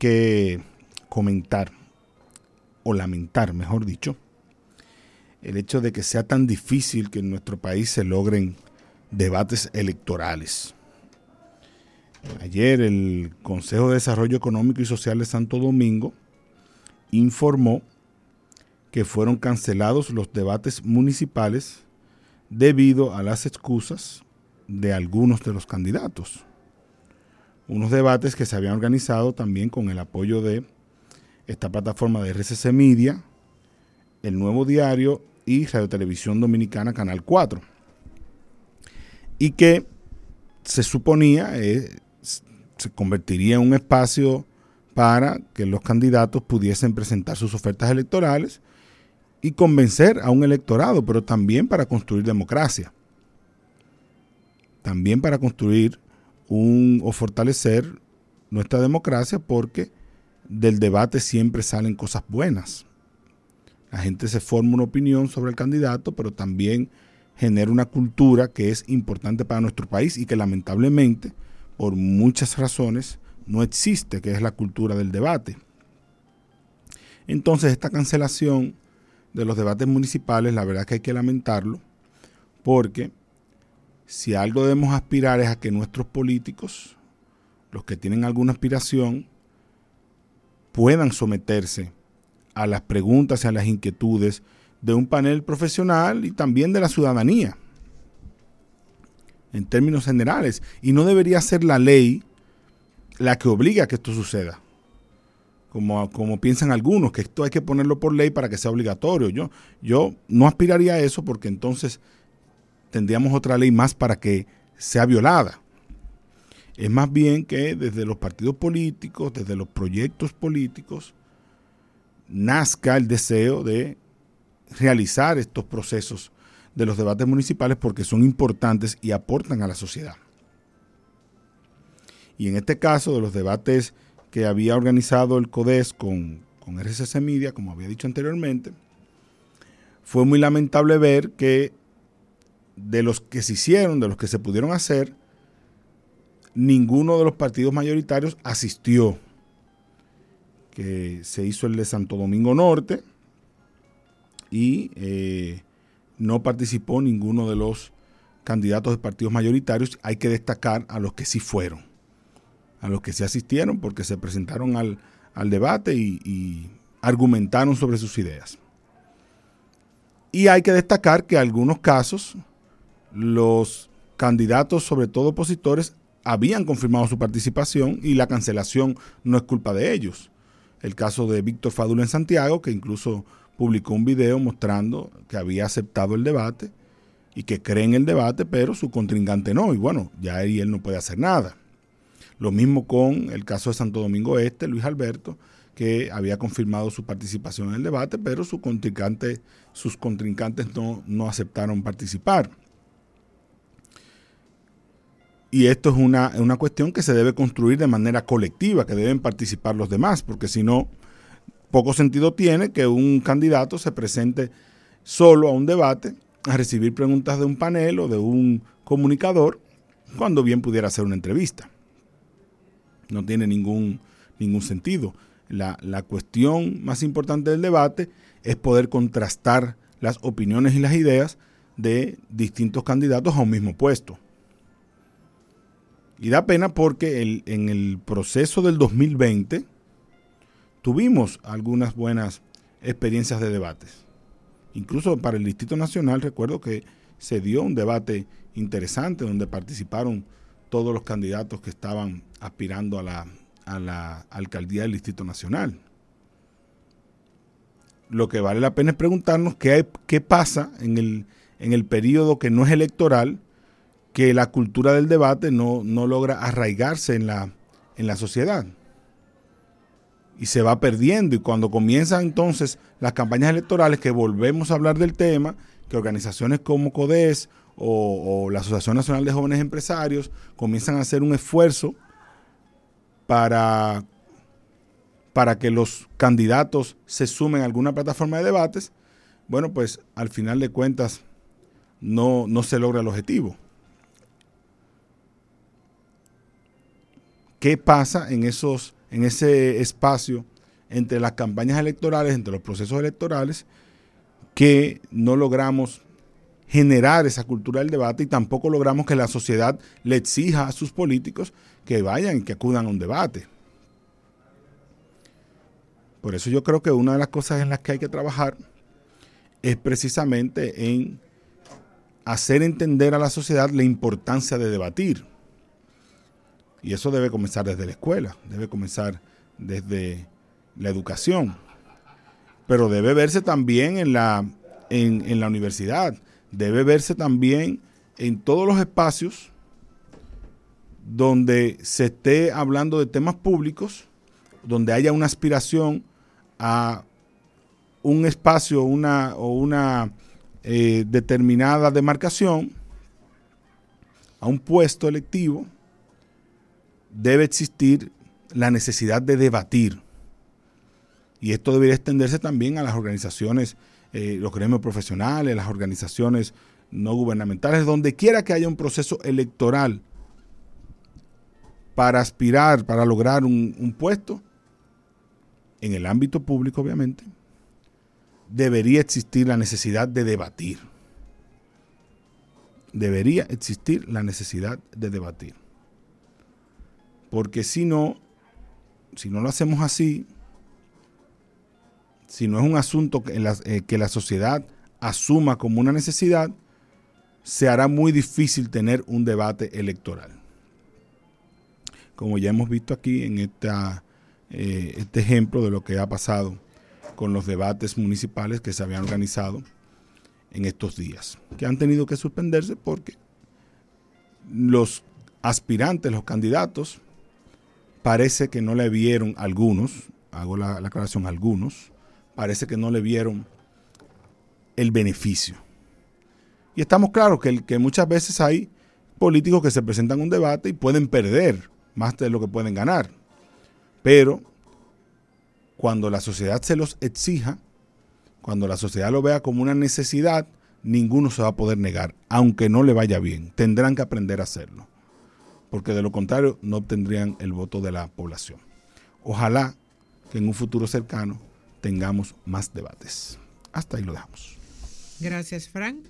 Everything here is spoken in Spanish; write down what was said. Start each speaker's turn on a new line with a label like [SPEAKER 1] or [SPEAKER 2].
[SPEAKER 1] que comentar, o lamentar, mejor dicho, el hecho de que sea tan difícil que en nuestro país se logren debates electorales. Ayer el Consejo de Desarrollo Económico y Social de Santo Domingo informó que fueron cancelados los debates municipales debido a las excusas de algunos de los candidatos. Unos debates que se habían organizado también con el apoyo de esta plataforma de RCC Media, El Nuevo Diario y Radio Televisión Dominicana Canal 4. Y que se suponía eh, se convertiría en un espacio para que los candidatos pudiesen presentar sus ofertas electorales y convencer a un electorado, pero también para construir democracia. También para construir o fortalecer nuestra democracia porque del debate siempre salen cosas buenas. La gente se forma una opinión sobre el candidato, pero también genera una cultura que es importante para nuestro país y que lamentablemente, por muchas razones, no existe, que es la cultura del debate. Entonces, esta cancelación de los debates municipales, la verdad que hay que lamentarlo, porque si algo debemos aspirar es a que nuestros políticos, los que tienen alguna aspiración, puedan someterse a las preguntas y a las inquietudes de un panel profesional y también de la ciudadanía, en términos generales. Y no debería ser la ley la que obliga a que esto suceda como, como piensan algunos, que esto hay que ponerlo por ley para que sea obligatorio. Yo, yo no aspiraría a eso porque entonces tendríamos otra ley más para que sea violada. Es más bien que desde los partidos políticos, desde los proyectos políticos, nazca el deseo de realizar estos procesos de los debates municipales porque son importantes y aportan a la sociedad. Y en este caso de los debates que había organizado el CODES con, con RCC Media, como había dicho anteriormente, fue muy lamentable ver que de los que se hicieron, de los que se pudieron hacer, ninguno de los partidos mayoritarios asistió. Que se hizo el de Santo Domingo Norte y eh, no participó ninguno de los candidatos de partidos mayoritarios. Hay que destacar a los que sí fueron a los que se asistieron porque se presentaron al, debate y, argumentaron sobre sus ideas. Y hay que destacar que algunos casos los candidatos, sobre todo opositores, habían confirmado su participación y la cancelación no es culpa de ellos. El caso de Víctor Fadul en Santiago, que incluso publicó un video mostrando que había aceptado el debate y que cree en el debate, pero su contrincante no. Y bueno, ya ahí él no puede hacer nada. Lo mismo con el caso de Santo Domingo Este, Luis Alberto, que había confirmado su participación en el debate, pero su contrincante, sus contrincantes no, no aceptaron participar. Y esto es una, una, cuestión que se debe construir de manera colectiva, que deben participar los demás, porque si no, poco sentido tiene que un candidato se presente solo a un debate, a recibir preguntas de un panel o de un comunicador, cuando bien pudiera hacer una entrevista no tiene ningún, ningún sentido. La, la cuestión más importante del debate es poder contrastar las opiniones y las ideas de distintos candidatos a un mismo puesto. Y da pena porque en el proceso del 2020 tuvimos algunas buenas experiencias de debates. Incluso para el Distrito Nacional recuerdo que se dio un debate interesante donde participaron todos los candidatos que estaban aspirando a la, a la alcaldía del Distrito Nacional. Lo que vale la pena es preguntarnos qué, qué pasa en el, en el periodo que no es electoral, que la cultura del debate no, no logra arraigarse en la, en la sociedad. Y se va perdiendo. Y cuando comienzan entonces las campañas electorales, que volvemos a hablar del tema, que organizaciones como CODES o, la Asociación Nacional de Jóvenes Empresarios comienzan a hacer un esfuerzo para, para que los candidatos se sumen a alguna plataforma de debates, bueno, pues al final de cuentas no, no se logra el objetivo. ¿Qué pasa en esos en ese espacio entre las campañas electorales, entre los procesos electorales, que no logramos generar esa cultura del debate y tampoco logramos que la sociedad le exija a sus políticos que vayan y que acudan a un debate. Por eso yo creo que una de las cosas en las que hay que trabajar es precisamente en hacer entender a la sociedad la importancia de debatir. Y eso debe comenzar desde la escuela, debe comenzar desde la educación, pero debe verse también en la, en, en la universidad debe verse también en todos los espacios donde se esté hablando de temas públicos, donde haya una aspiración a un espacio una, o una eh, determinada demarcación, a un puesto electivo, debe existir la necesidad de debatir. Y esto debería extenderse también a las organizaciones eh, los gremios profesionales, las organizaciones no gubernamentales, donde quiera que haya un proceso electoral para aspirar, para lograr un, un puesto, en el ámbito público obviamente, debería existir la necesidad de debatir. Debería existir la necesidad de debatir. Porque si no, si no lo hacemos así, si no es un asunto que la, eh, que la sociedad asuma como una necesidad, se hará muy difícil tener un debate electoral. Como ya hemos visto aquí en esta, eh, este ejemplo de lo que ha pasado con los debates municipales que se habían organizado en estos días, que han tenido que suspenderse porque los aspirantes, los candidatos, parece que no le vieron algunos, hago la, la aclaración, algunos, parece que no le vieron el beneficio. Y estamos claros que, que muchas veces hay políticos que se presentan a un debate y pueden perder más de lo que pueden ganar. Pero cuando la sociedad se los exija, cuando la sociedad lo vea como una necesidad, ninguno se va a poder negar, aunque no le vaya bien. Tendrán que aprender a hacerlo, porque de lo contrario no obtendrían el voto de la población. Ojalá que en un futuro cercano tengamos más debates. Hasta ahí lo dejamos.
[SPEAKER 2] Gracias, Frank.